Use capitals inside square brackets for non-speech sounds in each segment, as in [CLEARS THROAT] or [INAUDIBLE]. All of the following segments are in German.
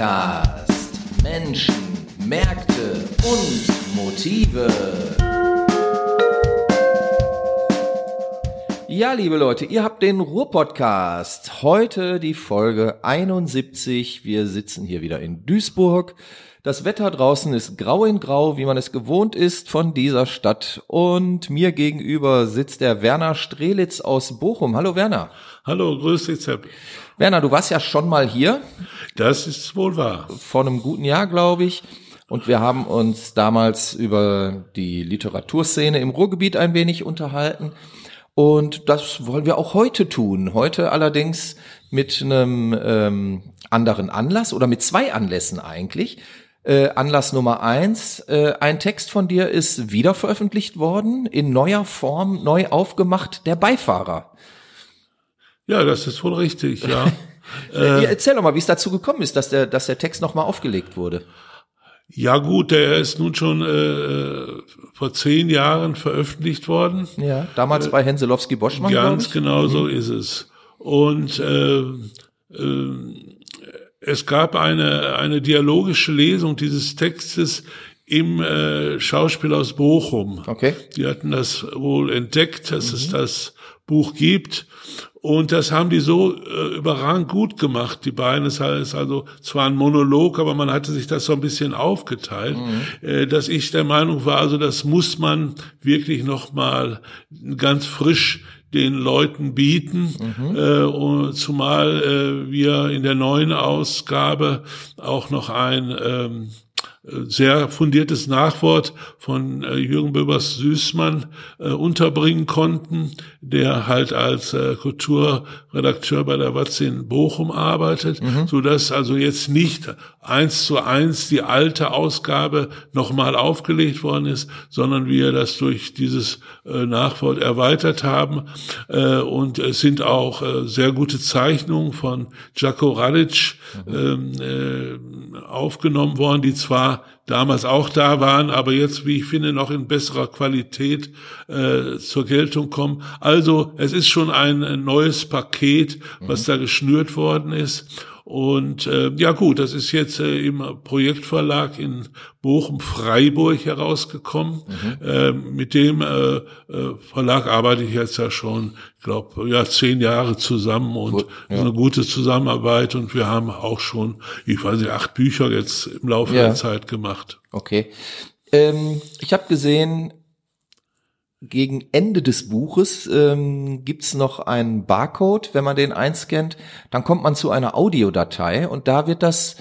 Ruhr-Podcast. Menschen, Märkte und Motive. Ja, liebe Leute, ihr habt den Ruhr-Podcast. Heute die Folge 71. Wir sitzen hier wieder in Duisburg. Das Wetter draußen ist grau in grau, wie man es gewohnt ist von dieser Stadt. Und mir gegenüber sitzt der Werner Strelitz aus Bochum. Hallo Werner. Hallo, grüß dich, Sepp. Werner, du warst ja schon mal hier. Das ist wohl wahr. Vor einem guten Jahr, glaube ich. Und wir haben uns damals über die Literaturszene im Ruhrgebiet ein wenig unterhalten. Und das wollen wir auch heute tun. Heute allerdings mit einem ähm, anderen Anlass oder mit zwei Anlässen eigentlich. Äh, Anlass Nummer eins, äh, ein Text von dir ist wieder veröffentlicht worden, in neuer Form, neu aufgemacht, der Beifahrer. Ja, das ist wohl richtig, ja. [LAUGHS] äh, Erzähl doch mal, wie es dazu gekommen ist, dass der, dass der Text nochmal aufgelegt wurde. Ja gut, der ist nun schon äh, vor zehn Jahren veröffentlicht worden. Ja, damals äh, bei Henselowski Boschmann. Ganz genau so mhm. ist es. Und äh, äh, es gab eine, eine dialogische Lesung dieses Textes im äh, Schauspiel aus Bochum. Okay. Die hatten das wohl entdeckt, dass mhm. es das Buch gibt. Und das haben die so äh, überragend gut gemacht, die beiden. Es ist also zwar ein Monolog, aber man hatte sich das so ein bisschen aufgeteilt, mhm. äh, dass ich der Meinung war, also das muss man wirklich nochmal ganz frisch den Leuten bieten, mhm. äh, zumal äh, wir in der neuen Ausgabe auch noch ein ähm, sehr fundiertes Nachwort von äh, Jürgen Böbers Süßmann äh, unterbringen konnten, der halt als äh, Kulturredakteur bei der Watz in Bochum arbeitet, mhm. so dass also jetzt nicht eins zu eins die alte Ausgabe nochmal aufgelegt worden ist, sondern wir das durch dieses Nachwort erweitert haben. Und es sind auch sehr gute Zeichnungen von Jaco Radic mhm. ähm, äh, aufgenommen worden, die zwar damals auch da waren, aber jetzt, wie ich finde, noch in besserer Qualität äh, zur Geltung kommen. Also es ist schon ein, neues Paket, was mhm. da geschnürt worden ist. Und äh, ja gut, das ist jetzt äh, im Projektverlag in Bochum-Freiburg herausgekommen. Mhm. Äh, mit dem äh, äh, Verlag arbeite ich jetzt ja schon, ich glaube, ja, zehn Jahre zusammen und Gut, ja. eine gute Zusammenarbeit. Und wir haben auch schon, ich weiß nicht, acht Bücher jetzt im Laufe ja. der Zeit gemacht. Okay. Ähm, ich habe gesehen, gegen Ende des Buches ähm, gibt's noch einen Barcode. Wenn man den einscannt, dann kommt man zu einer Audiodatei und da wird das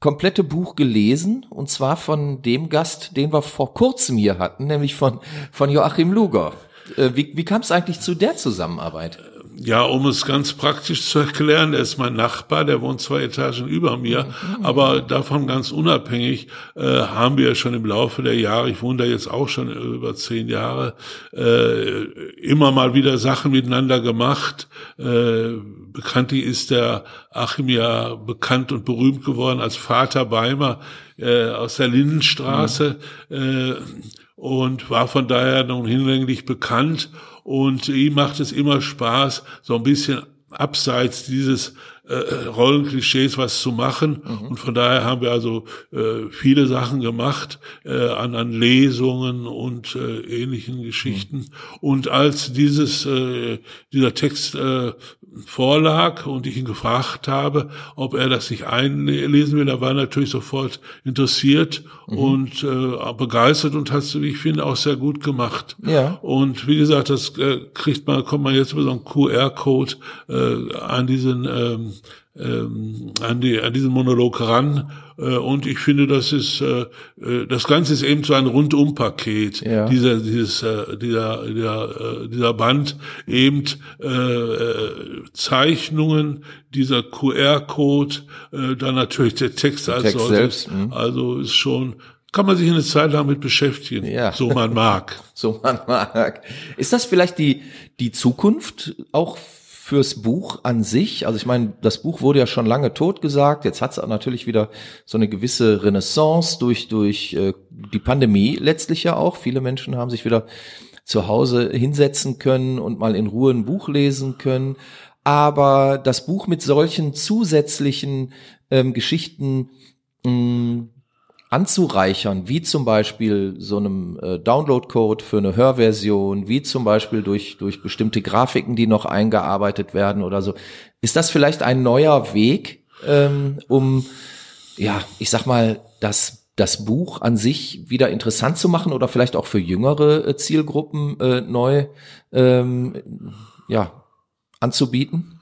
komplette Buch gelesen und zwar von dem Gast, den wir vor kurzem hier hatten, nämlich von, von Joachim Luger. Äh, wie wie kam es eigentlich zu der Zusammenarbeit? Ja, um es ganz praktisch zu erklären, er ist mein Nachbar, der wohnt zwei Etagen über mir, mhm. aber davon ganz unabhängig äh, haben wir schon im Laufe der Jahre, ich wohne da jetzt auch schon über zehn Jahre, äh, immer mal wieder Sachen miteinander gemacht. Äh, bekanntlich ist der Achim ja bekannt und berühmt geworden als Vater Beimer äh, aus der Lindenstraße. Mhm. Äh, und war von daher nun hinlänglich bekannt. Und ihm macht es immer Spaß, so ein bisschen abseits dieses äh, Rollenklischees was zu machen. Mhm. Und von daher haben wir also äh, viele Sachen gemacht äh, an, an Lesungen und äh, ähnlichen Geschichten. Mhm. Und als dieses äh, dieser Text äh, vorlag und ich ihn gefragt habe, ob er das sich einlesen will, er war natürlich sofort interessiert mhm. und äh, begeistert und hat es, wie ich finde, auch sehr gut gemacht. Ja. Und wie gesagt, das äh, kriegt man, kommt man jetzt über so einen QR-Code äh, an diesen ähm, ähm, an, die, an diesen Monolog ran. Äh, und ich finde, das ist äh, äh, das Ganze ist eben so ein Rundumpaket. Ja. Dieser, dieses, äh, dieser, dieser, äh, dieser Band eben äh, Zeichnungen, dieser QR-Code, äh, dann natürlich der Text, der als Text solches. Selbst, mhm. also ist schon kann man sich eine Zeit lang mit beschäftigen, ja. so man mag. [LAUGHS] so man mag. Ist das vielleicht die, die Zukunft auch fürs Buch an sich. Also ich meine, das Buch wurde ja schon lange tot gesagt. Jetzt hat es natürlich wieder so eine gewisse Renaissance durch durch äh, die Pandemie letztlich ja auch. Viele Menschen haben sich wieder zu Hause hinsetzen können und mal in Ruhe ein Buch lesen können. Aber das Buch mit solchen zusätzlichen ähm, Geschichten mh, anzureichern, wie zum Beispiel so einem äh, Download-Code für eine Hörversion, wie zum Beispiel durch, durch bestimmte Grafiken, die noch eingearbeitet werden oder so. Ist das vielleicht ein neuer Weg, ähm, um, ja, ich sag mal, das, das Buch an sich wieder interessant zu machen oder vielleicht auch für jüngere äh, Zielgruppen äh, neu, ähm, ja, anzubieten?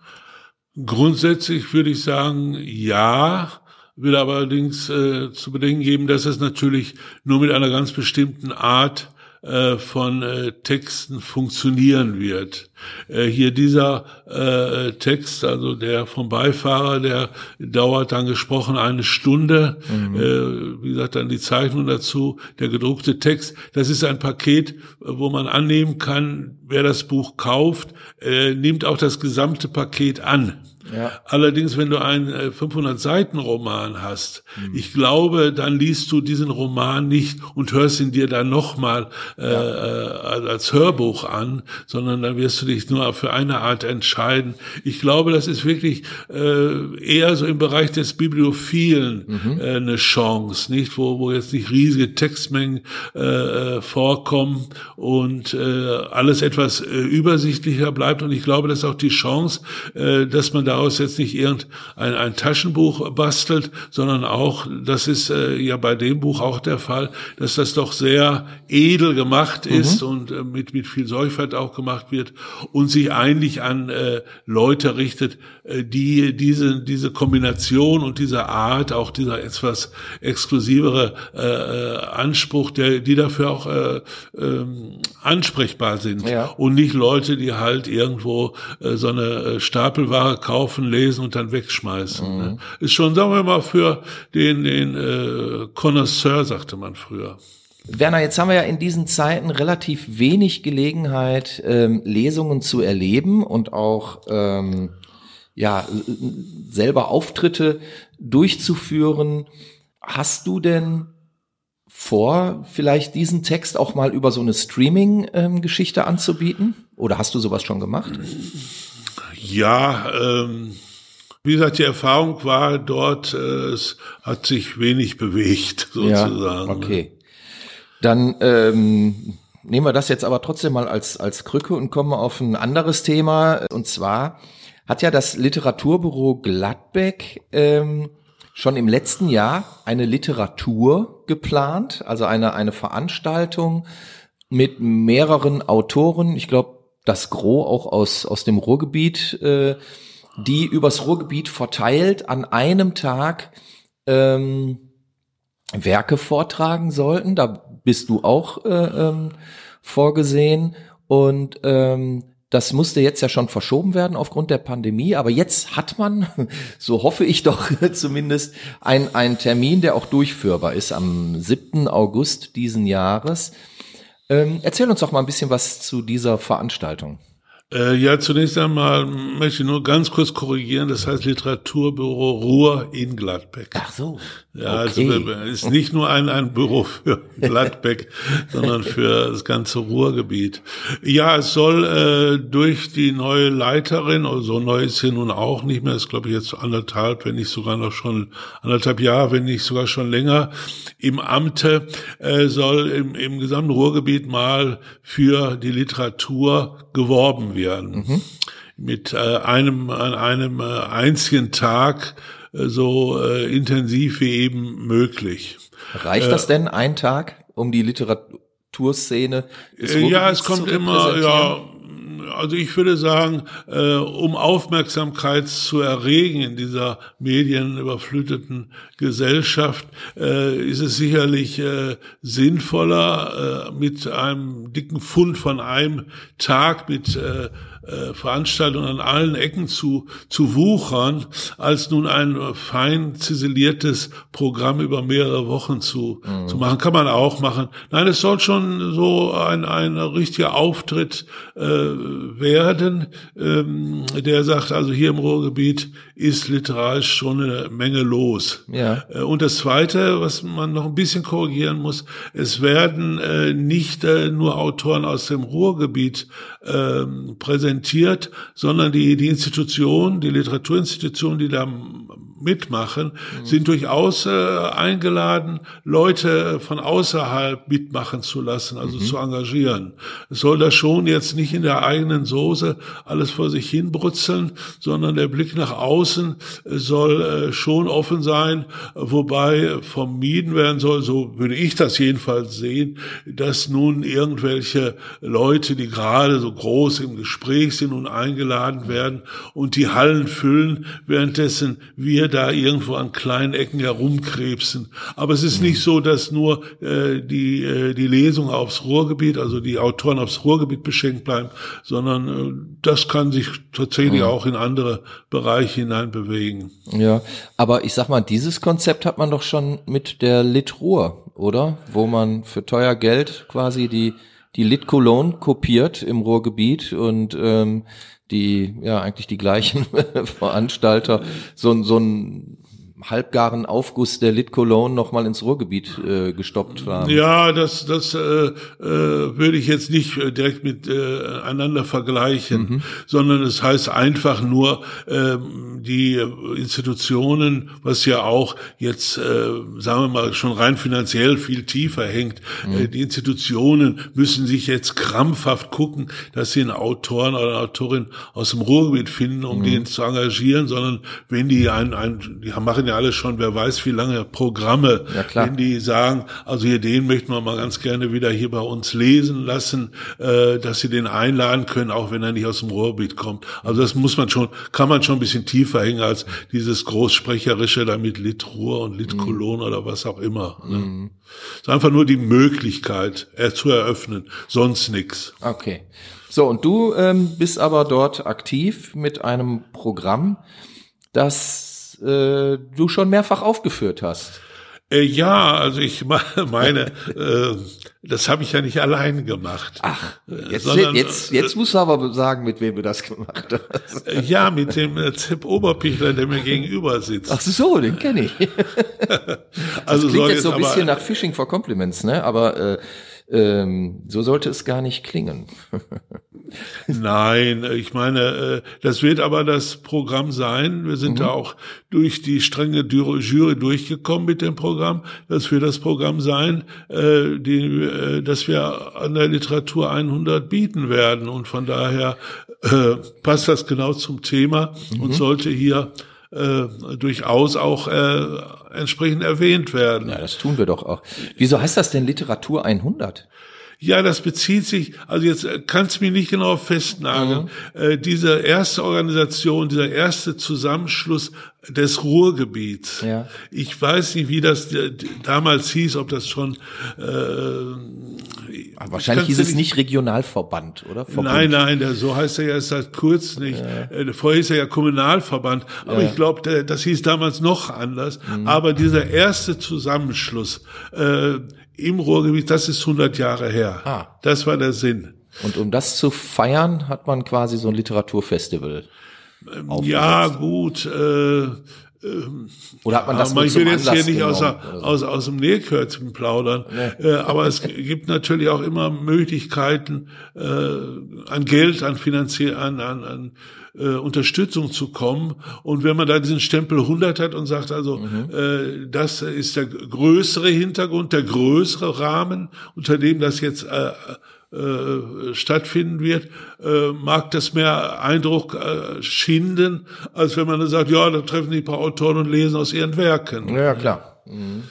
Grundsätzlich würde ich sagen, ja will allerdings äh, zu bedenken geben, dass es natürlich nur mit einer ganz bestimmten Art äh, von äh, Texten funktionieren wird. Äh, hier dieser äh, Text, also der vom Beifahrer, der dauert dann gesprochen eine Stunde. Mhm. Äh, wie gesagt, dann die Zeichnung dazu, der gedruckte Text. Das ist ein Paket, wo man annehmen kann, wer das Buch kauft, nimmt auch das gesamte Paket an. Ja. Allerdings, wenn du einen 500 äh, Seiten Roman hast, mhm. ich glaube, dann liest du diesen Roman nicht und hörst ihn dir dann nochmal äh, ja. äh, als Hörbuch an, sondern dann wirst du dich nur für eine Art entscheiden. Ich glaube, das ist wirklich äh, eher so im Bereich des Bibliophilen mhm. äh, eine Chance, nicht wo wo jetzt nicht riesige Textmengen äh, äh, vorkommen und äh, alles etwas äh, übersichtlicher bleibt. Und ich glaube, das ist auch die Chance, äh, dass man da daraus jetzt nicht irgendein ein Taschenbuch bastelt, sondern auch, das ist äh, ja bei dem Buch auch der Fall, dass das doch sehr edel gemacht mhm. ist und äh, mit, mit viel Sorgfalt auch gemacht wird und sich eigentlich an äh, Leute richtet, äh, die diese, diese Kombination und diese Art, auch dieser etwas exklusivere äh, äh Anspruch, der, die dafür auch äh, äh, ansprechbar sind ja. und nicht Leute, die halt irgendwo so eine Stapelware kaufen kaufen, lesen und dann wegschmeißen. Mhm. Ne? Ist schon, sagen wir mal, für den, den äh, Connoisseur, sagte man früher. Werner, jetzt haben wir ja in diesen Zeiten relativ wenig Gelegenheit, ähm, Lesungen zu erleben und auch ähm, ja selber Auftritte durchzuführen. Hast du denn vor, vielleicht diesen Text auch mal über so eine Streaming-Geschichte ähm, anzubieten? Oder hast du sowas schon gemacht? Ja, ähm, wie gesagt, die Erfahrung war dort, äh, es hat sich wenig bewegt, [LAUGHS] sozusagen. Ja, okay. Dann ähm, nehmen wir das jetzt aber trotzdem mal als, als Krücke und kommen auf ein anderes Thema. Und zwar hat ja das Literaturbüro Gladbeck ähm, schon im letzten Jahr eine Literatur geplant, also eine, eine Veranstaltung mit mehreren Autoren. Ich glaube, das Gros auch aus, aus dem Ruhrgebiet, äh, die übers Ruhrgebiet verteilt an einem Tag ähm, Werke vortragen sollten. Da bist du auch äh, ähm, vorgesehen. Und ähm, das musste jetzt ja schon verschoben werden aufgrund der Pandemie, aber jetzt hat man, [LAUGHS] so hoffe ich doch [LAUGHS] zumindest, einen Termin, der auch durchführbar ist am 7. August diesen Jahres. Ähm, erzähl uns doch mal ein bisschen was zu dieser Veranstaltung. Äh, ja, zunächst einmal möchte ich nur ganz kurz korrigieren. Das heißt Literaturbüro Ruhr in Gladbeck. Ach so. Ja, also, okay. also ist nicht nur ein, ein Büro für [LAUGHS] Gladbeck, sondern für das ganze Ruhrgebiet. Ja, es soll äh, durch die neue Leiterin, also so neu ist sie nun auch nicht mehr, ist glaube ich jetzt anderthalb, wenn nicht sogar noch schon anderthalb Jahre, wenn nicht sogar schon länger im Amte, äh, soll im, im gesamten Ruhrgebiet mal für die Literatur geworben werden. Mhm. Mit äh, einem, an einem äh, einzigen Tag äh, so äh, intensiv wie eben möglich. Reicht das äh, denn ein Tag, um die Literaturszene? ja, es kommt immer, ja, also ich würde sagen, äh, um Aufmerksamkeit zu erregen in dieser medienüberfluteten Gesellschaft, äh, ist es sicherlich äh, sinnvoller, äh, mit einem dicken Fund von einem Tag mit äh, äh, Veranstaltungen an allen Ecken zu, zu wuchern, als nun ein fein ziseliertes Programm über mehrere Wochen zu, mhm. zu machen. Kann man auch machen. Nein, es soll schon so ein, ein richtiger Auftritt äh, werden, ähm, der sagt, also hier im Ruhrgebiet ist literarisch schon eine Menge los. Ja. Äh, und das Zweite, was man noch ein bisschen korrigieren muss, es werden äh, nicht äh, nur Autoren aus dem Ruhrgebiet äh, präsentiert, sondern die, die Institution, die Literaturinstitution, die da mitmachen, mhm. sind durchaus äh, eingeladen, Leute von außerhalb mitmachen zu lassen, also mhm. zu engagieren. Es soll das schon jetzt nicht in der eigenen Soße alles vor sich hin brutzeln, sondern der Blick nach außen soll äh, schon offen sein, wobei vermieden werden soll, so würde ich das jedenfalls sehen, dass nun irgendwelche Leute, die gerade so groß im Gespräch sind und eingeladen werden und die Hallen füllen, währenddessen wir da irgendwo an kleinen Ecken herumkrebsen. Aber es ist nicht so, dass nur äh, die, äh, die Lesung aufs Ruhrgebiet, also die Autoren aufs Ruhrgebiet beschenkt bleiben, sondern äh, das kann sich tatsächlich auch in andere Bereiche hinein bewegen. Ja, aber ich sag mal, dieses Konzept hat man doch schon mit der Litruhr, oder? Wo man für teuer Geld quasi die die Lit Cologne kopiert im Ruhrgebiet und ähm, die ja eigentlich die gleichen [LAUGHS] Veranstalter so, so ein halbgaren Aufguss der Lit Cologne noch mal ins Ruhrgebiet äh, gestoppt haben. Ja, das das äh, äh, würde ich jetzt nicht äh, direkt mit äh, einander vergleichen, mhm. sondern es heißt einfach nur äh, die Institutionen, was ja auch jetzt äh, sagen wir mal schon rein finanziell viel tiefer hängt. Mhm. Äh, die Institutionen müssen sich jetzt krampfhaft gucken, dass sie einen Autoren oder eine Autorin aus dem Ruhrgebiet finden, um mhm. den zu engagieren, sondern wenn die ein, ein die machen ja alle schon, wer weiß wie lange Programme, ja, wenn die sagen, also hier den möchten wir mal ganz gerne wieder hier bei uns lesen lassen, äh, dass sie den einladen können, auch wenn er nicht aus dem Ruhrgebiet kommt. Also das muss man schon, kann man schon ein bisschen tiefer hängen als dieses großsprecherische da mit Litruhr und Litkolon mhm. oder was auch immer. Ne? Mhm. Es ist einfach nur die Möglichkeit äh, zu eröffnen, sonst nix. Okay. So, und du ähm, bist aber dort aktiv mit einem Programm, das äh, du schon mehrfach aufgeführt hast. Äh, ja, also ich [LAUGHS] meine, äh, das habe ich ja nicht allein gemacht. Ach, äh, jetzt, sondern, jetzt, jetzt musst du aber sagen, mit wem du das gemacht hast. Äh, ja, mit dem äh, Zip Oberpichler, der mir gegenüber sitzt. Ach so, den kenne ich. [LAUGHS] das also klingt jetzt so ein bisschen nach Fishing for Compliments, ne? Aber äh, ähm, so sollte es gar nicht klingen. [LAUGHS] Nein, ich meine, äh, das wird aber das Programm sein. Wir sind mhm. da auch durch die strenge Jury durchgekommen mit dem Programm. Das wird das Programm sein, äh, die, äh, dass wir an der Literatur 100 bieten werden. Und von daher passt das genau zum Thema mhm. und sollte hier äh, durchaus auch äh, entsprechend erwähnt werden. Ja, das tun wir doch auch. Wieso heißt das denn Literatur 100? Ja, das bezieht sich, also jetzt äh, kannst du mich nicht genau festnageln. Mhm. Äh, diese erste Organisation, dieser erste Zusammenschluss des Ruhrgebiets. Ja. Ich weiß nicht, wie das damals hieß, ob das schon. Äh, wahrscheinlich hieß es nicht Regionalverband, oder? Verbund. Nein, nein, der, so heißt er ja erst seit kurz nicht. Ja. Äh, vorher hieß er ja Kommunalverband, aber ja. ich glaube, das hieß damals noch anders. Mhm. Aber dieser erste Zusammenschluss äh, im Ruhrgebiet, das ist 100 Jahre her. Ah. Das war der Sinn. Und um das zu feiern, hat man quasi so ein Literaturfestival. Ähm, ja, gut. Äh, ähm, Oder hat man das ja, Ich will jetzt hier nicht aus, aus, aus dem Nähkürzen plaudern, nee. äh, aber es gibt natürlich auch immer Möglichkeiten, äh, an Geld, an finanziell, an, an, an äh, Unterstützung zu kommen. Und wenn man da diesen Stempel 100 hat und sagt, also mhm. äh, das ist der größere Hintergrund, der größere Rahmen, unter dem das jetzt äh, äh, stattfinden wird, äh, mag das mehr Eindruck äh, schinden, als wenn man dann sagt, ja, da treffen ein paar Autoren und lesen aus ihren Werken. Ja, klar. Mhm.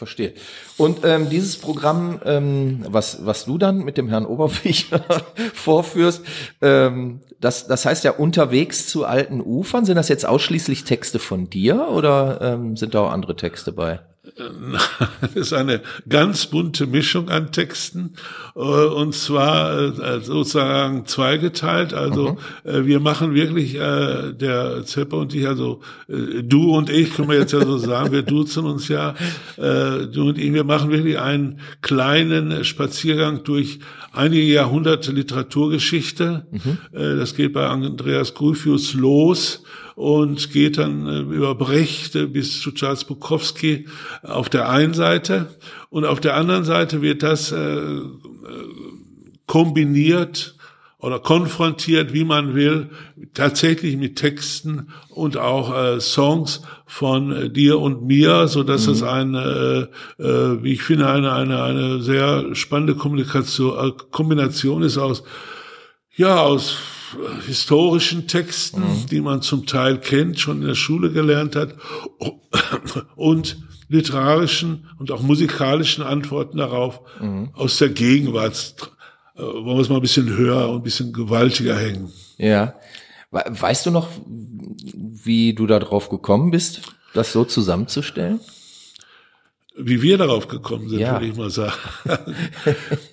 Verstehe. Und ähm, dieses Programm, ähm, was, was du dann mit dem Herrn Oberfichler [LAUGHS] vorführst, ähm, das, das heißt ja unterwegs zu alten Ufern. Sind das jetzt ausschließlich Texte von dir oder ähm, sind da auch andere Texte bei? Das [LAUGHS] ist eine ganz bunte Mischung an Texten äh, und zwar äh, sozusagen zweigeteilt. Also mhm. wir machen wirklich, der Zepper und ich, also du und ich, können wir jetzt ja so sagen, wir duzen uns ja, du und ich, wir machen wirklich einen kleinen Spaziergang durch einige Jahrhunderte Literaturgeschichte. Mhm. Das geht bei Andreas Gulfius los und geht dann äh, über Brecht bis zu Charles Bukowski auf der einen Seite und auf der anderen Seite wird das äh, kombiniert oder konfrontiert, wie man will, tatsächlich mit Texten und auch äh, Songs von äh, dir und mir, so dass mhm. es eine, äh, äh, wie ich finde, eine eine eine sehr spannende Kommunikation äh, Kombination ist aus ja aus historischen Texten, mhm. die man zum Teil kennt, schon in der Schule gelernt hat, [COUGHS] und literarischen und auch musikalischen Antworten darauf mhm. aus der Gegenwart äh, wollen wir es mal ein bisschen höher und ein bisschen gewaltiger hängen. Ja. Weißt du noch, wie du da drauf gekommen bist, das so zusammenzustellen? Wie wir darauf gekommen sind, ja. würde ich mal sagen.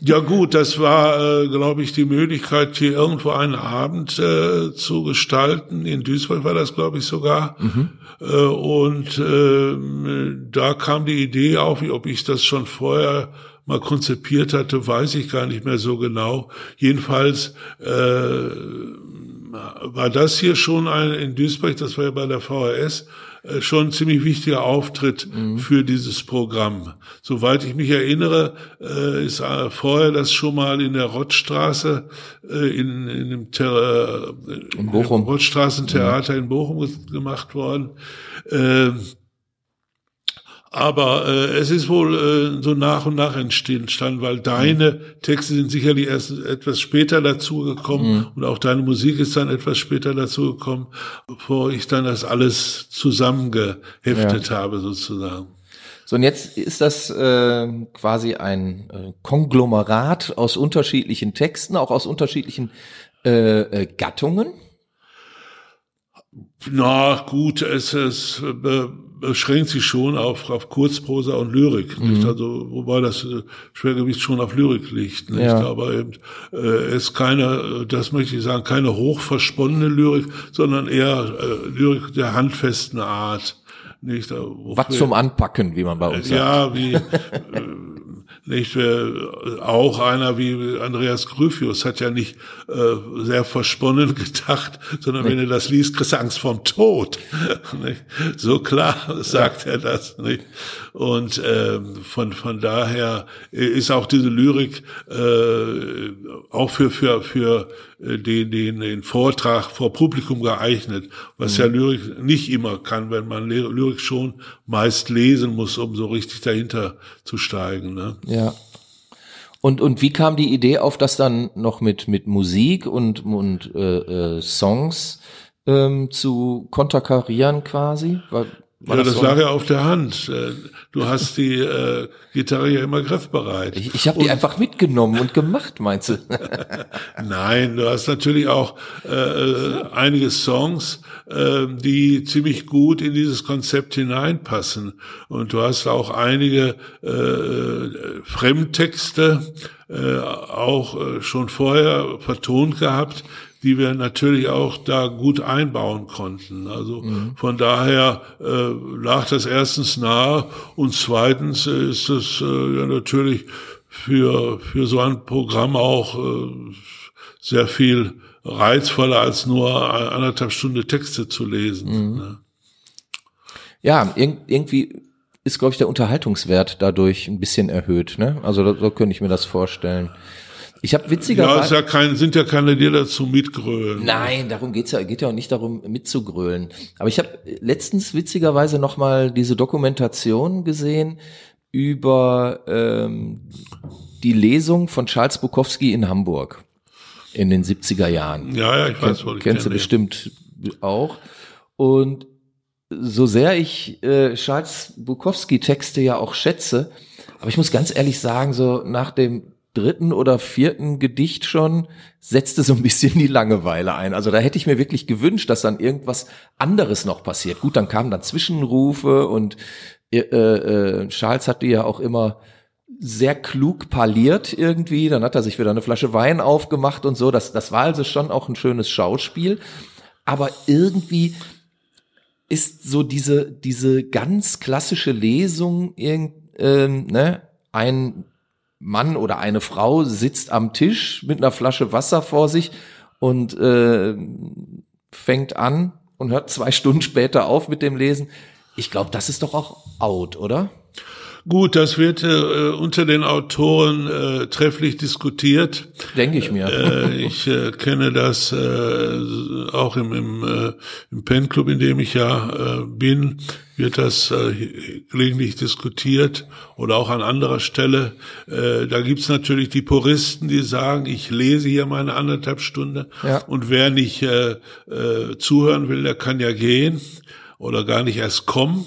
ja gut, das war, äh, glaube ich, die Möglichkeit, hier irgendwo einen Abend äh, zu gestalten. In Duisburg war das, glaube ich, sogar. Mhm. Äh, und äh, da kam die Idee auf, ob ich das schon vorher mal konzipiert hatte, weiß ich gar nicht mehr so genau. Jedenfalls äh, war das hier schon ein, in Duisburg, das war ja bei der VHS, schon ein ziemlich wichtiger Auftritt mhm. für dieses Programm. Soweit ich mich erinnere, äh, ist äh, vorher das schon mal in der Rottstraße, äh, in, in dem Ter äh, in Bochum. Rottstraßentheater mhm. in Bochum gemacht worden. Aber äh, es ist wohl äh, so nach und nach entstanden, weil deine mhm. Texte sind sicherlich erst etwas später dazugekommen mhm. und auch deine Musik ist dann etwas später dazugekommen, bevor ich dann das alles zusammengeheftet ja. habe sozusagen. So, und jetzt ist das äh, quasi ein äh, Konglomerat aus unterschiedlichen Texten, auch aus unterschiedlichen äh, äh, Gattungen. Na gut, es ist äh, beschränkt sich schon auf, auf Kurzprosa und Lyrik, mhm. nicht? Also, wobei das äh, Schwergewicht schon auf Lyrik liegt, nicht? Ja. Aber eben, äh, ist keine, das möchte ich sagen, keine hochversponnene Lyrik, sondern eher äh, Lyrik der handfesten Art, nicht? Was zum Anpacken, wie man bei uns sagt. Ja, wie, [LAUGHS] äh, nicht auch einer wie Andreas Gryphius hat ja nicht äh, sehr versponnen [LAUGHS] gedacht, sondern nee. wenn du das liest, kriegst du Angst vorm Tod. [LAUGHS] nicht? So klar [LAUGHS] sagt ja. er das. Nicht? Und ähm, von von daher ist auch diese Lyrik äh, auch für für für äh, den, den, den Vortrag vor Publikum geeignet, was mhm. ja Lyrik nicht immer kann, wenn man Lyrik schon meist lesen muss, um so richtig dahinter zu steigen. Ne? Ja. Und, und wie kam die Idee auf, das dann noch mit, mit Musik und, und äh, äh, Songs ähm, zu konterkarieren quasi? War, war ja, das, das lag ja auf der Hand. Äh, du hast die äh, Gitarre ja immer griffbereit. Ich, ich habe die einfach mitgenommen und gemacht, meinst du? [LAUGHS] [LAUGHS] Nein, du hast natürlich auch äh, einige Songs, äh, die ziemlich gut in dieses Konzept hineinpassen. Und du hast auch einige äh, Fremdtexte äh, auch äh, schon vorher vertont gehabt, die wir natürlich auch da gut einbauen konnten. Also mhm. von daher äh, lag das erstens nahe und zweitens äh, ist es äh, ja natürlich für für so ein Programm auch äh, sehr viel reizvoller als nur anderthalb Stunde Texte zu lesen. Mhm. Ne? Ja, ir irgendwie ist, glaube ich, der Unterhaltungswert dadurch ein bisschen erhöht. Ne? Also so könnte ich mir das vorstellen. Ich habe witzigerweise. Ja, ist ja kein, sind ja keine, die dazu mitgrölen. Nein, darum geht's ja, geht ja auch nicht darum, mitzugrölen. Aber ich habe letztens witzigerweise nochmal diese Dokumentation gesehen über ähm, die Lesung von Charles Bukowski in Hamburg in den 70er Jahren. Ja, ja, ich weiß, wo ich Kennst du bestimmt auch. Und so sehr ich äh, Charles Bukowski Texte ja auch schätze, aber ich muss ganz ehrlich sagen, so nach dem dritten oder vierten Gedicht schon setzte so ein bisschen die Langeweile ein. Also da hätte ich mir wirklich gewünscht, dass dann irgendwas anderes noch passiert. Gut, dann kamen dann Zwischenrufe und äh, äh, Charles hatte ja auch immer sehr klug parliert irgendwie. Dann hat er sich wieder eine Flasche Wein aufgemacht und so. Das, das war also schon auch ein schönes Schauspiel. Aber irgendwie ist so diese, diese ganz klassische Lesung, irgend, ähm, ne, ein Mann oder eine Frau sitzt am Tisch mit einer Flasche Wasser vor sich und äh, fängt an und hört zwei [LAUGHS] Stunden später auf mit dem Lesen. Ich glaube, das ist doch auch out, oder? Gut, das wird äh, unter den Autoren äh, trefflich diskutiert. Denke ich mir. Äh, ich äh, kenne das äh, auch im, im, äh, im Pen-Club, in dem ich ja äh, bin, wird das äh, gelegentlich diskutiert oder auch an anderer Stelle. Äh, da gibt's natürlich die Puristen, die sagen, ich lese hier meine anderthalb Stunde Ja. und wer nicht äh, äh, zuhören will, der kann ja gehen oder gar nicht erst kommen.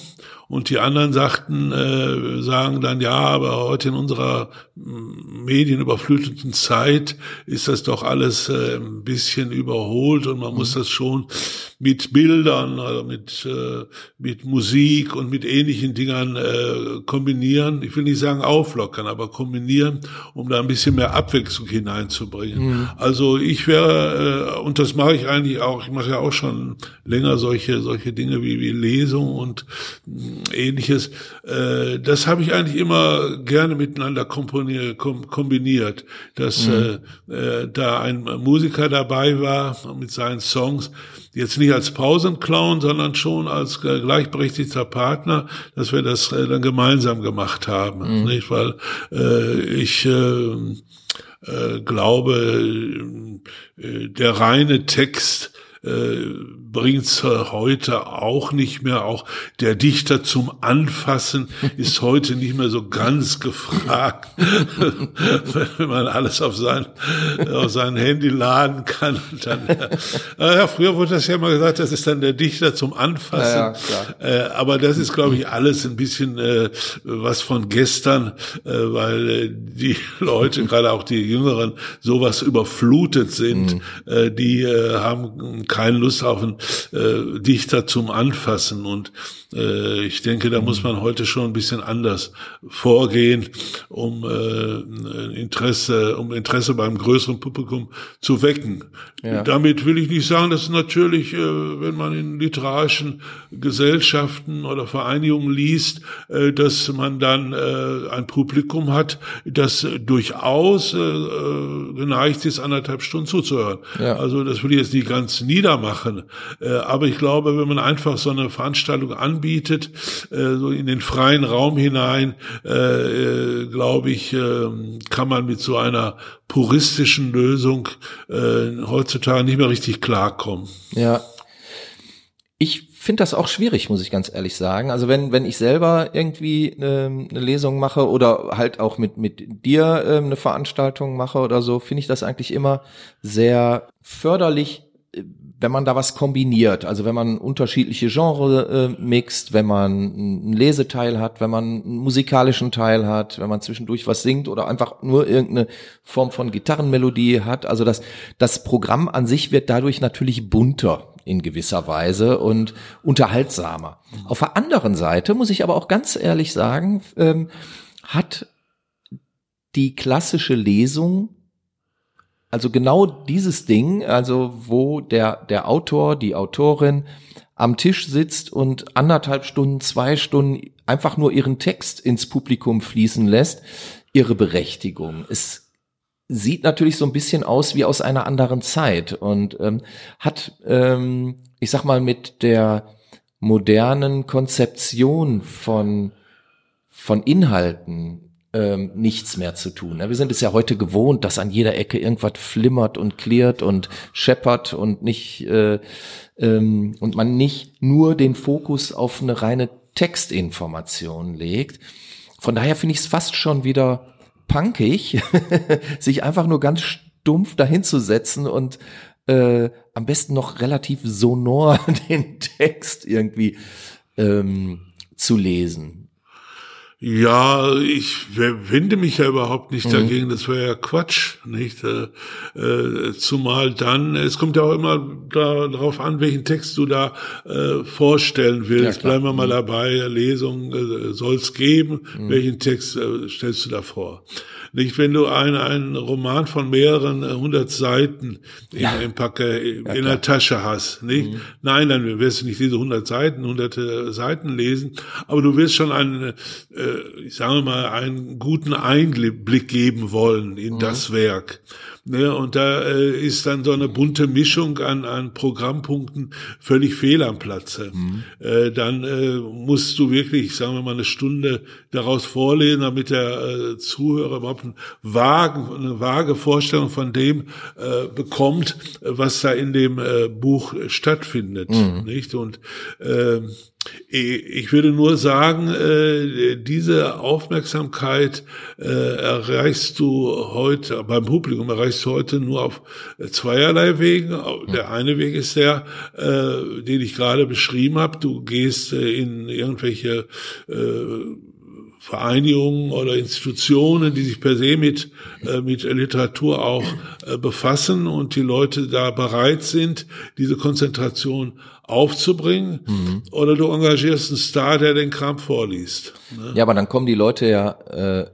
Und die anderen sagten, äh, sagen dann, ja, aber heute in unserer mm, medienüberfluteten Zeit ist das doch alles äh, ein bisschen überholt und man muss das schon mit Bildern, also mit, äh, mit Musik und mit ähnlichen Dingern äh, kombinieren. Ich will nicht sagen auflockern, aber kombinieren, um da ein bisschen mehr Abwechslung hineinzubringen. Also ich wäre, äh, und das mache ich eigentlich auch, ich mache ja auch schon länger solche, solche Dinge wie, wie Lesung und ähnliches. Äh, das habe ich eigentlich immer gerne miteinander kombiniert, dass äh, äh, da ein Musiker dabei war mit seinen Songs, jetzt nicht als Pausenclown, sondern schon als äh, gleichberechtigter Partner, dass wir das äh, dann gemeinsam gemacht haben, nicht? Weil äh, ich äh, äh, glaube, äh, der reine Text äh, bringt's äh, heute auch nicht mehr. Auch der Dichter zum Anfassen ist heute nicht mehr so ganz gefragt, [LAUGHS] wenn man alles auf sein, auf sein Handy laden kann. Dann, äh, ja, früher wurde das ja mal gesagt, das ist dann der Dichter zum Anfassen. Ja. Äh, aber das ist, glaube ich, alles ein bisschen äh, was von gestern, äh, weil äh, die [LAUGHS] Leute, gerade auch die Jüngeren, sowas überflutet sind. Äh, die haben keine Lust auf einen äh, Dichter zum Anfassen. Und äh, ich denke, da muss man heute schon ein bisschen anders vorgehen, um äh, Interesse, um Interesse beim größeren Publikum zu wecken. Ja. Damit will ich nicht sagen, dass natürlich, äh, wenn man in literarischen Gesellschaften oder Vereinigungen liest, äh, dass man dann äh, ein Publikum hat, das durchaus äh, äh, geneigt ist, anderthalb Stunden zuzuhören. Ja. Also das will ich jetzt nicht ganz niedermachen. Äh, aber ich glaube, wenn man einfach so eine Veranstaltung anbietet, äh, so in den freien Raum hinein, äh, glaube ich, äh, kann man mit so einer puristischen Lösung heutzutage nicht mehr richtig klarkommen. Ja. Ich finde das auch schwierig, muss ich ganz ehrlich sagen. Also wenn, wenn ich selber irgendwie ähm, eine Lesung mache oder halt auch mit, mit dir ähm, eine Veranstaltung mache oder so, finde ich das eigentlich immer sehr förderlich, wenn man da was kombiniert. Also wenn man unterschiedliche Genre äh, mixt, wenn man einen Leseteil hat, wenn man einen musikalischen Teil hat, wenn man zwischendurch was singt oder einfach nur irgendeine Form von Gitarrenmelodie hat. Also das, das Programm an sich wird dadurch natürlich bunter in gewisser Weise und unterhaltsamer. Auf der anderen Seite muss ich aber auch ganz ehrlich sagen, ähm, hat die klassische Lesung also genau dieses Ding, also wo der, der Autor, die Autorin am Tisch sitzt und anderthalb Stunden, zwei Stunden einfach nur ihren Text ins Publikum fließen lässt, ihre Berechtigung. Es sieht natürlich so ein bisschen aus wie aus einer anderen Zeit und ähm, hat, ähm, ich sag mal, mit der modernen Konzeption von, von Inhalten ähm, nichts mehr zu tun. ne? Wir sind es ja heute gewohnt, dass an jeder Ecke irgendwas flimmert und klirrt und scheppert und nicht äh, ähm, und man nicht nur den Fokus auf eine reine Textinformation legt. Von daher finde ich es fast schon wieder punkig, [LAUGHS] sich einfach nur ganz stumpf dahinzusetzen und äh, am besten noch relativ sonor [LAUGHS] den Text irgendwie ähm, zu lesen. Ja, ich wende mich ja überhaupt nicht dagegen, das wäre ja Quatsch, nicht? Äh, äh, zumal dann, es kommt ja auch immer da, darauf an, welchen Text du da äh, vorstellen willst. Ja. Bleiben wir mal dabei, Lesung äh, soll es geben, welchen Text äh, stellst du da vor? Nicht, wenn du einen, einen Roman von mehreren äh, hundert Seiten in, im Pack, äh, in der Tasche hast, nicht? Nein, dann wirst du nicht diese hundert Seiten, hunderte Seiten lesen, aber du wirst schon einen, äh, ich sage mal, einen guten Einblick geben wollen in das Werk. Ne, und da äh, ist dann so eine bunte Mischung an, an Programmpunkten völlig fehl am Platze. Mhm. Äh, dann äh, musst du wirklich, sagen wir mal, eine Stunde daraus vorlesen, damit der äh, Zuhörer überhaupt einen vagen, eine vage Vorstellung von dem äh, bekommt, was da in dem äh, Buch stattfindet. Mhm. Nicht? Und äh, ich würde nur sagen, äh, diese Aufmerksamkeit äh, erreichst du heute, beim Publikum erreichst du heute nur auf zweierlei Wegen. Der eine Weg ist der, äh, den ich gerade beschrieben habe. Du gehst in irgendwelche Vereinigungen oder Institutionen, die sich per se mit, mit Literatur auch befassen und die Leute da bereit sind, diese Konzentration aufzubringen. Mhm. Oder du engagierst einen Star, der den Kram vorliest. Ne? Ja, aber dann kommen die Leute ja äh,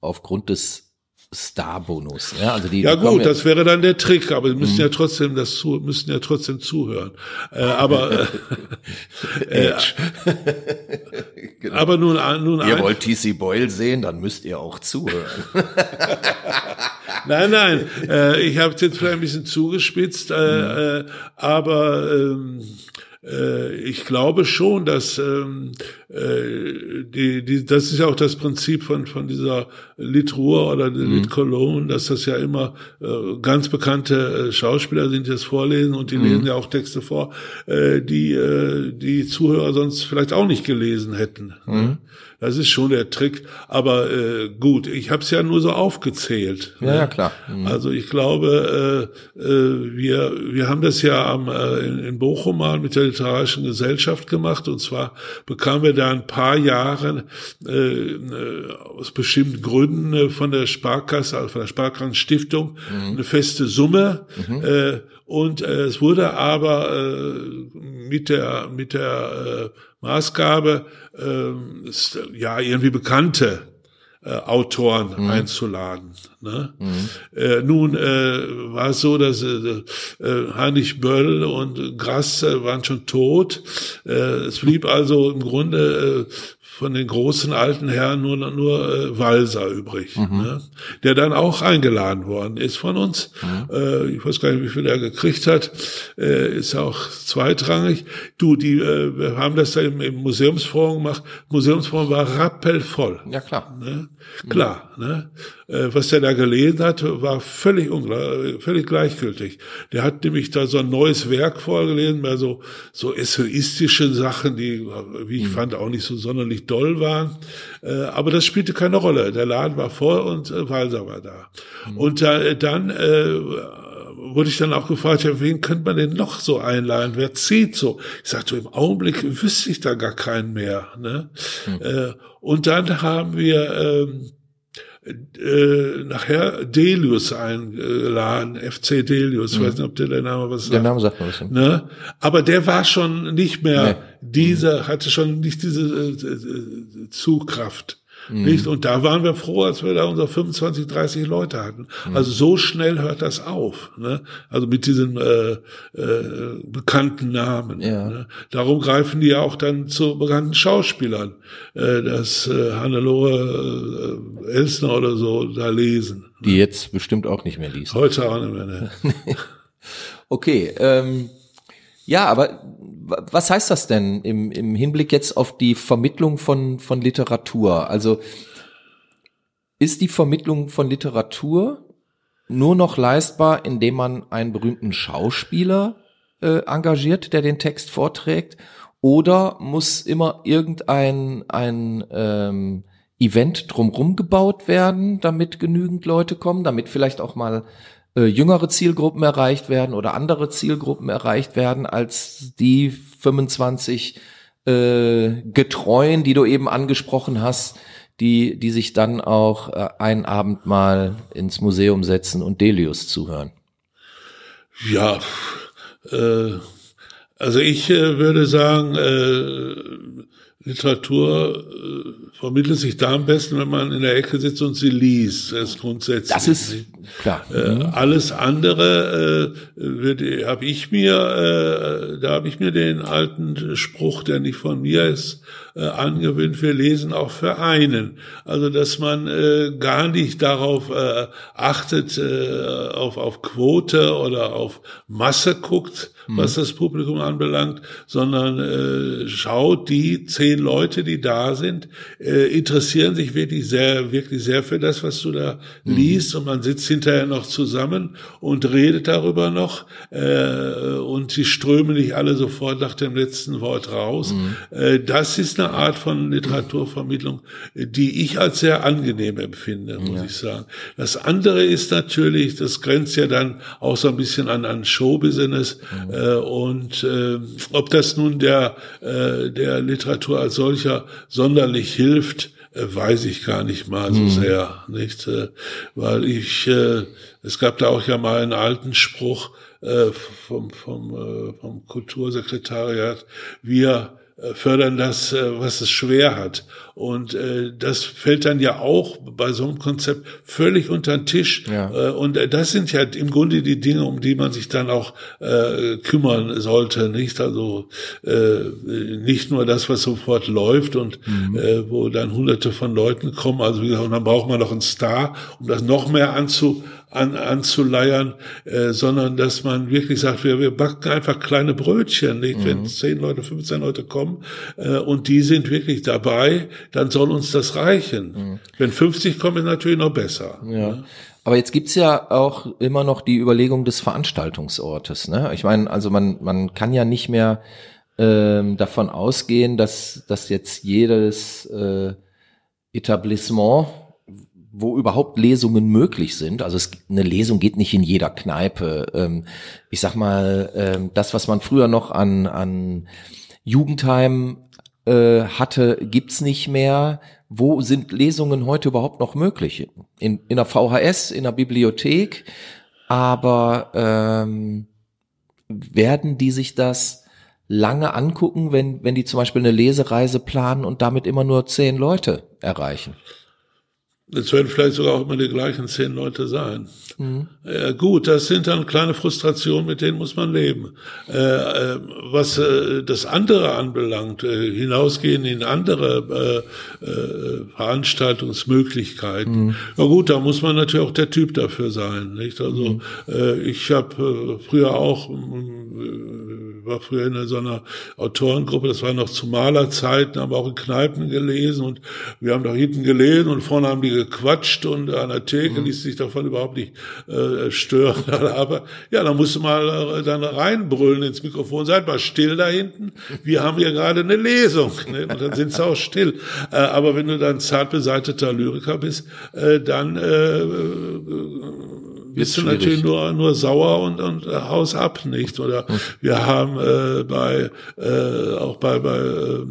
aufgrund des Star-Bonus. Ja, also die, ja gut, das wäre dann der Trick, aber müssen mhm. ja trotzdem das zu, müssen ja trotzdem zuhören. Äh, aber äh, [LAUGHS] äh, genau. aber nun, nun ihr wollt TC Boyle sehen, dann müsst ihr auch zuhören. [LAUGHS] nein, nein, äh, ich habe jetzt vielleicht ein bisschen zugespitzt, äh, mhm. äh, aber ähm, äh, ich glaube schon, dass ähm, äh, die, die, das ist ja auch das Prinzip von von dieser Litruhr oder mhm. Lit Cologne, dass das ja immer äh, ganz bekannte äh, Schauspieler sind, die das vorlesen und die mhm. lesen ja auch Texte vor, äh, die äh, die Zuhörer sonst vielleicht auch nicht gelesen hätten. Mhm. Das ist schon der Trick. Aber äh, gut, ich habe es ja nur so aufgezählt. Ja, ne? ja klar. Mhm. Also ich glaube, äh, äh, wir wir haben das ja am äh, in, in Bochum mal mit der literarischen Gesellschaft gemacht und zwar bekamen wir da ein paar Jahre äh, äh aus bestimmten Gründen äh, von der Sparkasse, also von der Sparkassenstiftung mhm. eine feste Summe. Mhm. Äh, und äh, es wurde aber äh, mit der mit der äh, Maßgabe, äh, ist, ja, irgendwie bekannte äh, Autoren mhm. einzuladen. Ne? Mhm. Äh, nun äh, war es so, dass äh, äh, Heinrich Böll und Grass äh, waren schon tot. Äh, es blieb also im Grunde äh, von den großen alten Herren nur nur äh, Walser übrig, mhm. ne? der dann auch eingeladen worden ist von uns. Mhm. Äh, ich weiß gar nicht, wie viel er gekriegt hat, äh, ist auch zweitrangig. Du, die, äh, wir haben das da im, im Museumsforum gemacht. Museumsforum war rappelvoll. Ja klar. Ne? Klar, mhm. ne? Äh, was der da gelesen hat, war völlig völlig gleichgültig. Der hat nämlich da so ein neues Werk vorgelesen, mehr so so essayistische Sachen, die, wie ich mhm. fand, auch nicht so sonderlich doll waren. Äh, aber das spielte keine Rolle. Der Laden war voll und äh, Walser war da. Mhm. Und da, dann äh, wurde ich dann auch gefragt, ja, wen könnte man denn noch so einladen? Wer zieht so? Ich sagte, im Augenblick wüsste ich da gar keinen mehr. Ne? Mhm. Äh, und dann haben wir ähm, äh, nachher Delius eingeladen, FC Delius, ich mhm. weiß nicht, ob der der Name was sagt. Der Name sagt man was. Ne? Aber der war schon nicht mehr nee. dieser, hatte schon nicht diese äh, äh Zugkraft. Mhm. Nicht? Und da waren wir froh, als wir da unsere 25, 30 Leute hatten. Mhm. Also so schnell hört das auf. Ne? Also mit diesen äh, äh, bekannten Namen. Ja. Ne? Darum greifen die ja auch dann zu bekannten Schauspielern, äh, dass äh, Hannelore äh, Elsner oder so da lesen. Die jetzt bestimmt auch nicht mehr liest. Heute auch nicht mehr. Ne? [LAUGHS] okay, ähm, ja, aber was heißt das denn im, im Hinblick jetzt auf die Vermittlung von, von Literatur? Also ist die Vermittlung von Literatur nur noch leistbar, indem man einen berühmten Schauspieler äh, engagiert, der den Text vorträgt? Oder muss immer irgendein ein ähm, Event drumrum gebaut werden, damit genügend Leute kommen, damit vielleicht auch mal äh, jüngere Zielgruppen erreicht werden oder andere Zielgruppen erreicht werden als die 25 äh, Getreuen, die du eben angesprochen hast, die, die sich dann auch äh, einen Abend mal ins Museum setzen und Delius zuhören. Ja, äh, also ich äh, würde sagen, äh, Literatur äh, vermittelt sich da am besten, wenn man in der Ecke sitzt und sie liest. Das ist grundsätzlich. Das ist klar. Äh, mhm. alles andere äh, habe ich mir, äh, da habe ich mir den alten Spruch, der nicht von mir ist, äh, angewöhnt. Wir lesen auch für einen. Also dass man äh, gar nicht darauf äh, achtet, äh, auf auf Quote oder auf Masse guckt, was mhm. das Publikum anbelangt, sondern äh, schaut die zehn Leute, die da sind, äh, interessieren sich wirklich sehr, wirklich sehr für das, was du da mhm. liest und man sitzt hinterher noch zusammen und redet darüber noch äh, und sie strömen nicht alle sofort nach dem letzten Wort raus. Mhm. Äh, das ist eine Art von Literaturvermittlung, die ich als sehr angenehm empfinde, muss ja. ich sagen. Das andere ist natürlich, das grenzt ja dann auch so ein bisschen an, an Showbusiness mhm. äh, und äh, ob das nun der, äh, der Literatur als solcher sonderlich hilft, äh, weiß ich gar nicht mal so mhm. sehr, nicht? Äh, weil ich, äh, es gab da auch ja mal einen alten Spruch vom, vom, vom Kultursekretariat, wir fördern das, äh, was es schwer hat. Und äh, das fällt dann ja auch bei so einem Konzept völlig unter den Tisch. Ja. Äh, und äh, das sind ja im Grunde die Dinge, um die man sich dann auch äh, kümmern sollte, nicht? Also äh, nicht nur das, was sofort läuft und mhm. äh, wo dann hunderte von Leuten kommen. Also wie gesagt, und dann braucht man noch einen Star, um das noch mehr anzu an, anzuleiern, äh, sondern dass man wirklich sagt, wir, wir backen einfach kleine Brötchen, nicht? Mhm. Wenn zehn Leute, 15 Leute kommen äh, und die sind wirklich dabei, dann soll uns das reichen. Mhm. Wenn 50 kommen, ist natürlich noch besser. Ja. ja. Aber jetzt gibt's ja auch immer noch die Überlegung des Veranstaltungsortes. Ne? Ich meine, also man, man kann ja nicht mehr ähm, davon ausgehen, dass, dass jetzt jedes äh, Etablissement wo überhaupt Lesungen möglich sind. Also es, eine Lesung geht nicht in jeder Kneipe. Ähm, ich sag mal, ähm, das, was man früher noch an, an Jugendheim äh, hatte, gibt's nicht mehr. Wo sind Lesungen heute überhaupt noch möglich? In, in der VHS, in der Bibliothek. Aber ähm, werden die sich das lange angucken, wenn, wenn die zum Beispiel eine Lesereise planen und damit immer nur zehn Leute erreichen? Es werden vielleicht sogar auch immer die gleichen zehn Leute sein. Mhm. Äh, gut, das sind dann kleine Frustrationen, mit denen muss man leben. Äh, äh, was äh, das andere anbelangt, äh, hinausgehen in andere äh, Veranstaltungsmöglichkeiten. Mhm. Na gut, da muss man natürlich auch der Typ dafür sein. Nicht? Also mhm. ich habe früher auch war früher in so einer Autorengruppe, das war noch zu Malerzeiten, haben auch in Kneipen gelesen und wir haben da hinten gelesen und vorne haben die gequatscht und an der Theke mhm. ließ sich davon überhaupt nicht äh, stören. [LAUGHS] Aber ja, da musst du mal äh, dann reinbrüllen ins Mikrofon, seid mal still da hinten, wir haben hier gerade eine Lesung. Ne? Und dann sind sie auch still. Äh, aber wenn du dann zart beseiteter Lyriker bist, äh, dann äh, bist du natürlich nur, nur sauer und, und äh, haus ab, nicht? Oder hm. wir haben äh, bei, äh, auch bei, bei äh,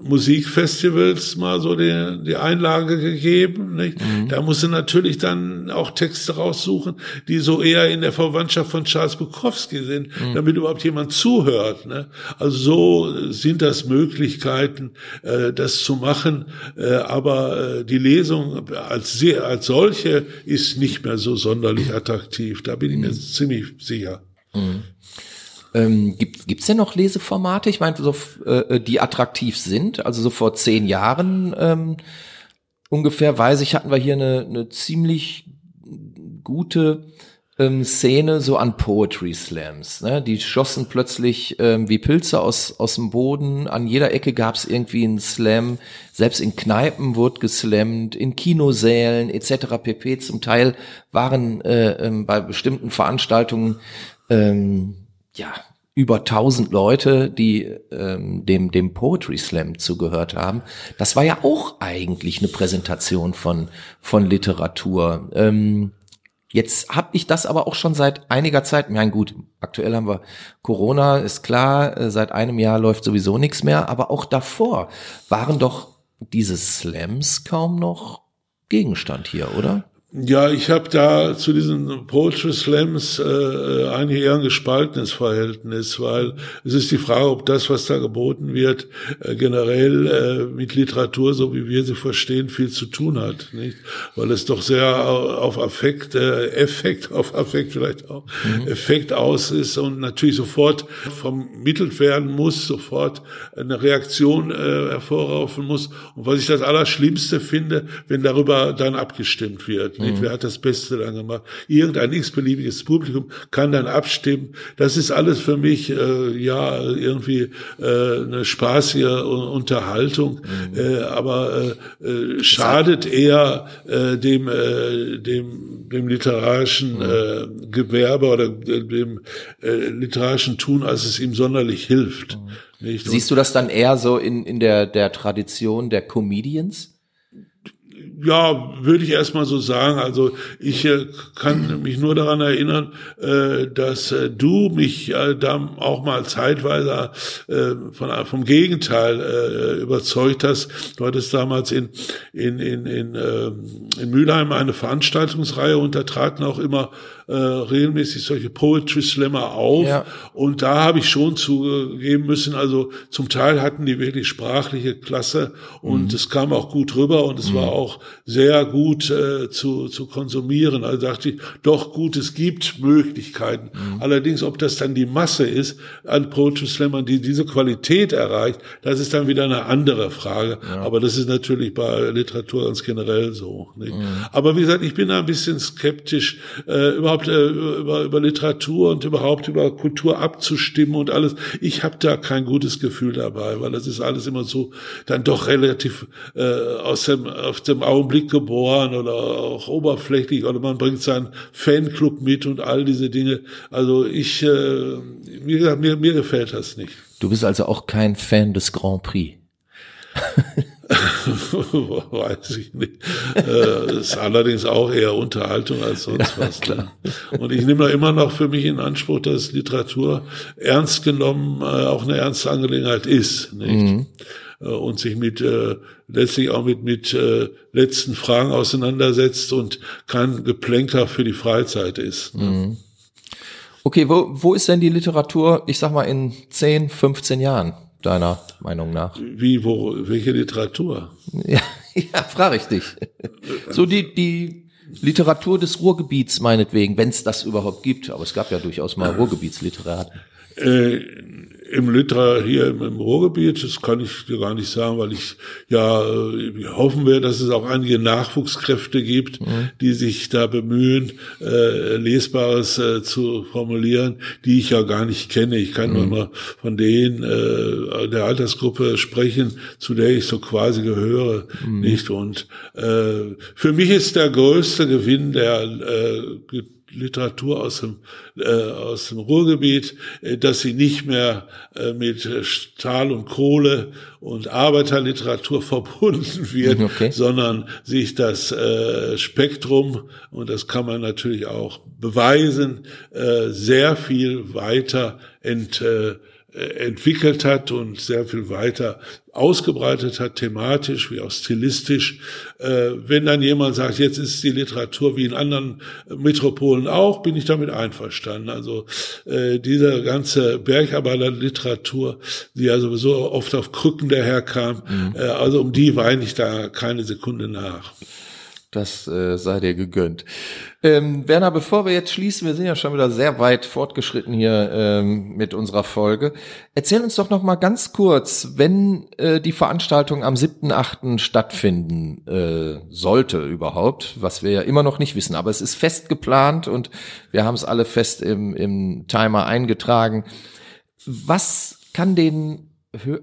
Musikfestivals mal so die, die Einlage gegeben. Nicht? Mhm. Da musst du natürlich dann auch Texte raussuchen, die so eher in der Verwandtschaft von Charles Bukowski sind, mhm. damit überhaupt jemand zuhört. Ne? Also so sind das Möglichkeiten, äh, das zu machen. Äh, aber äh, die Lesung als, sehr, als solche ist nicht mehr so sonderlich [CLEARS THROAT] attraktiv. Da bin ich mir mhm. ziemlich sicher. Ähm, gibt gibt's denn noch Leseformate? Ich meine, so, äh, die attraktiv sind. Also so vor zehn Jahren ähm, ungefähr, weiß ich, hatten wir hier eine, eine ziemlich gute ähm, Szene so an Poetry Slams. Ne? Die schossen plötzlich ähm, wie Pilze aus aus dem Boden. An jeder Ecke gab's irgendwie einen Slam. Selbst in Kneipen wurde geslammt, in Kinosälen etc. pp. Zum Teil waren äh, ähm, bei bestimmten Veranstaltungen ähm, ja, über 1000 Leute, die ähm, dem, dem Poetry Slam zugehört haben. Das war ja auch eigentlich eine Präsentation von, von Literatur. Ähm, jetzt habe ich das aber auch schon seit einiger Zeit, mein gut, aktuell haben wir Corona, ist klar, äh, seit einem Jahr läuft sowieso nichts mehr, aber auch davor waren doch diese Slams kaum noch Gegenstand hier, oder? Ja, ich habe da zu diesen Poetry Slams äh, eigentlich eher ein gespaltenes Verhältnis, weil es ist die Frage, ob das, was da geboten wird, äh, generell äh, mit Literatur, so wie wir sie verstehen, viel zu tun hat, nicht? Weil es doch sehr auf Affekt, äh, Effekt auf Affekt vielleicht auch, mhm. Effekt aus ist und natürlich sofort vermittelt werden muss, sofort eine Reaktion äh, hervorraufen muss. Und was ich das Allerschlimmste finde, wenn darüber dann abgestimmt wird. Nicht? Mhm. Wer hat das Beste dann gemacht? Irgendein x-beliebiges Publikum kann dann abstimmen. Das ist alles für mich äh, ja irgendwie äh, eine spaßige Unterhaltung, mhm. äh, aber äh, äh, schadet eher äh, dem äh, dem dem literarischen mhm. äh, Gewerbe oder dem äh, literarischen Tun, als es ihm sonderlich hilft. Mhm. Siehst du das dann eher so in in der der Tradition der Comedians? Ja, würde ich erstmal so sagen. Also ich äh, kann mich nur daran erinnern, äh, dass äh, du mich äh, da auch mal zeitweise äh, von, vom Gegenteil äh, überzeugt hast. Du hattest damals in, in, in, in, äh, in Mülheim eine Veranstaltungsreihe und auch immer äh, regelmäßig solche Poetry Slammer auf. Ja. Und da habe ich schon zugeben müssen, also zum Teil hatten die wirklich sprachliche Klasse und mhm. es kam auch gut rüber und es mhm. war auch sehr gut äh, zu, zu konsumieren. Also dachte ich, doch gut, es gibt Möglichkeiten. Mhm. Allerdings, ob das dann die Masse ist an Poetry Slammern, die diese Qualität erreicht, das ist dann wieder eine andere Frage. Ja. Aber das ist natürlich bei Literatur ganz generell so. Mhm. Aber wie gesagt, ich bin da ein bisschen skeptisch, äh, überhaupt äh, über, über Literatur und überhaupt über Kultur abzustimmen und alles. Ich habe da kein gutes Gefühl dabei, weil das ist alles immer so dann doch relativ äh, aus dem, auf dem Augenblick geboren oder auch oberflächlich oder man bringt seinen Fanclub mit und all diese Dinge. Also ich, äh, mir, mir, mir gefällt das nicht. Du bist also auch kein Fan des Grand Prix. [LAUGHS] [LAUGHS] Weiß ich nicht. Äh, ist allerdings auch eher Unterhaltung als sonst was. Ne? Klar. Und ich nehme da immer noch für mich in Anspruch, dass Literatur ernst genommen äh, auch eine ernste Angelegenheit ist. Nicht? Mhm. Äh, und sich mit äh, letztlich auch mit mit äh, letzten Fragen auseinandersetzt und kein Geplänker für die Freizeit ist. Ne? Mhm. Okay, wo, wo ist denn die Literatur, ich sag mal, in 10, 15 Jahren? Deiner Meinung nach? Wie, wo, welche Literatur? [LAUGHS] Ja, ja frage ich dich. So die, die Literatur des Ruhrgebiets meinetwegen, wenn es das überhaupt gibt. Aber es gab ja durchaus mal Ruhrgebietsliteraten. Äh, im Literar hier im, im, Ruhrgebiet, das kann ich dir gar nicht sagen, weil ich ja äh, hoffen wir, dass es auch einige Nachwuchskräfte gibt, mhm. die sich da bemühen, äh, Lesbares äh, zu formulieren, die ich ja gar nicht kenne. Ich kann mhm. nur von denen äh, der Altersgruppe sprechen, zu der ich so quasi gehöre, mhm. nicht? Und äh, für mich ist der größte Gewinn der äh, Literatur aus dem, äh, aus dem Ruhrgebiet, äh, dass sie nicht mehr äh, mit Stahl und Kohle und Arbeiterliteratur [LAUGHS] verbunden wird, mhm, okay. sondern sich das äh, Spektrum, und das kann man natürlich auch beweisen, äh, sehr viel weiter ent, äh, äh, entwickelt hat und sehr viel weiter ausgebreitet hat, thematisch wie auch stilistisch. Äh, wenn dann jemand sagt, jetzt ist die Literatur wie in anderen Metropolen auch, bin ich damit einverstanden. Also äh, diese ganze Bergarbeiterliteratur, die ja sowieso oft auf Krücken daherkam, mhm. äh, also um die weine ich da keine Sekunde nach. Das äh, sei dir gegönnt. Ähm, Werner, bevor wir jetzt schließen, wir sind ja schon wieder sehr weit fortgeschritten hier ähm, mit unserer Folge. Erzähl uns doch noch mal ganz kurz, wenn äh, die Veranstaltung am 7.8. stattfinden äh, sollte überhaupt, was wir ja immer noch nicht wissen, aber es ist fest geplant und wir haben es alle fest im, im Timer eingetragen. Was kann den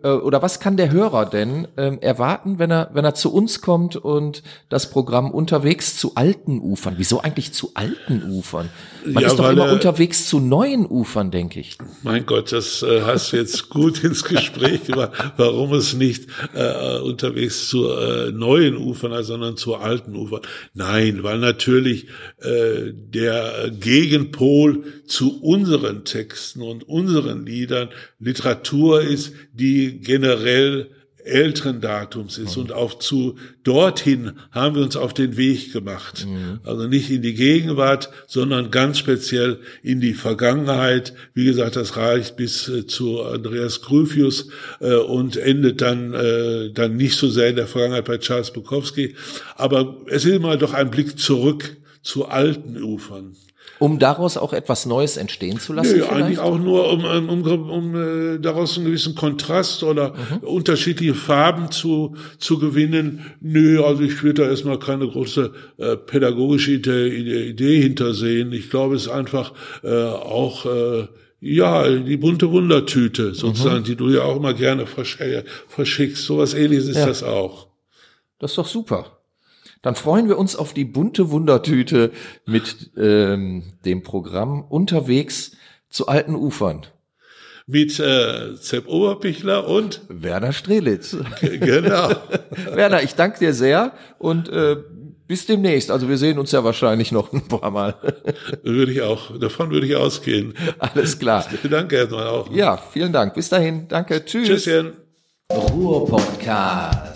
oder was kann der Hörer denn ähm, erwarten, wenn er, wenn er zu uns kommt und das Programm unterwegs zu alten Ufern? Wieso eigentlich zu alten Ufern? Man ja, ist doch immer er, unterwegs zu neuen Ufern, denke ich. Mein Gott, das äh, hast du jetzt gut [LAUGHS] ins Gespräch über, warum es nicht äh, unterwegs zu äh, neuen Ufern, sondern zu alten Ufern. Nein, weil natürlich äh, der Gegenpol zu unseren Texten und unseren Liedern Literatur ist, die generell älteren Datums ist und auch zu dorthin haben wir uns auf den Weg gemacht. Also nicht in die Gegenwart, sondern ganz speziell in die Vergangenheit. Wie gesagt, das reicht bis äh, zu Andreas Gryphius äh, und endet dann äh, dann nicht so sehr in der Vergangenheit bei Charles Bukowski, aber es ist immer doch ein Blick zurück zu alten Ufern. Um daraus auch etwas Neues entstehen zu lassen? Nö, vielleicht? eigentlich auch nur, um, um, um, um äh, daraus einen gewissen Kontrast oder Mhm. unterschiedliche Farben zu, zu gewinnen. Nö, also ich würde da erstmal keine große äh, pädagogische Idee, Idee, hintersehen. Ich glaube, es ist einfach äh, auch äh, ja, die bunte Wundertüte sozusagen, Mhm. die du ja auch immer gerne versch- verschickst. Sowas ähnliches ist Ja. das auch. Das ist doch super. Dann freuen wir uns auf die bunte Wundertüte mit ähm, dem Programm unterwegs zu alten Ufern. Mit äh, Sepp Oberpichler und Werner Strelitz. [LAUGHS] genau. [LAUGHS] Werner, ich danke dir sehr und äh, bis demnächst. Also wir sehen uns ja wahrscheinlich noch ein paar Mal. [LAUGHS] würde ich auch, davon würde ich ausgehen. Alles klar. Danke erstmal auch. Ja, vielen Dank. Bis dahin. Danke. Tschüss. Tschüsschen. Ruhr Podcast.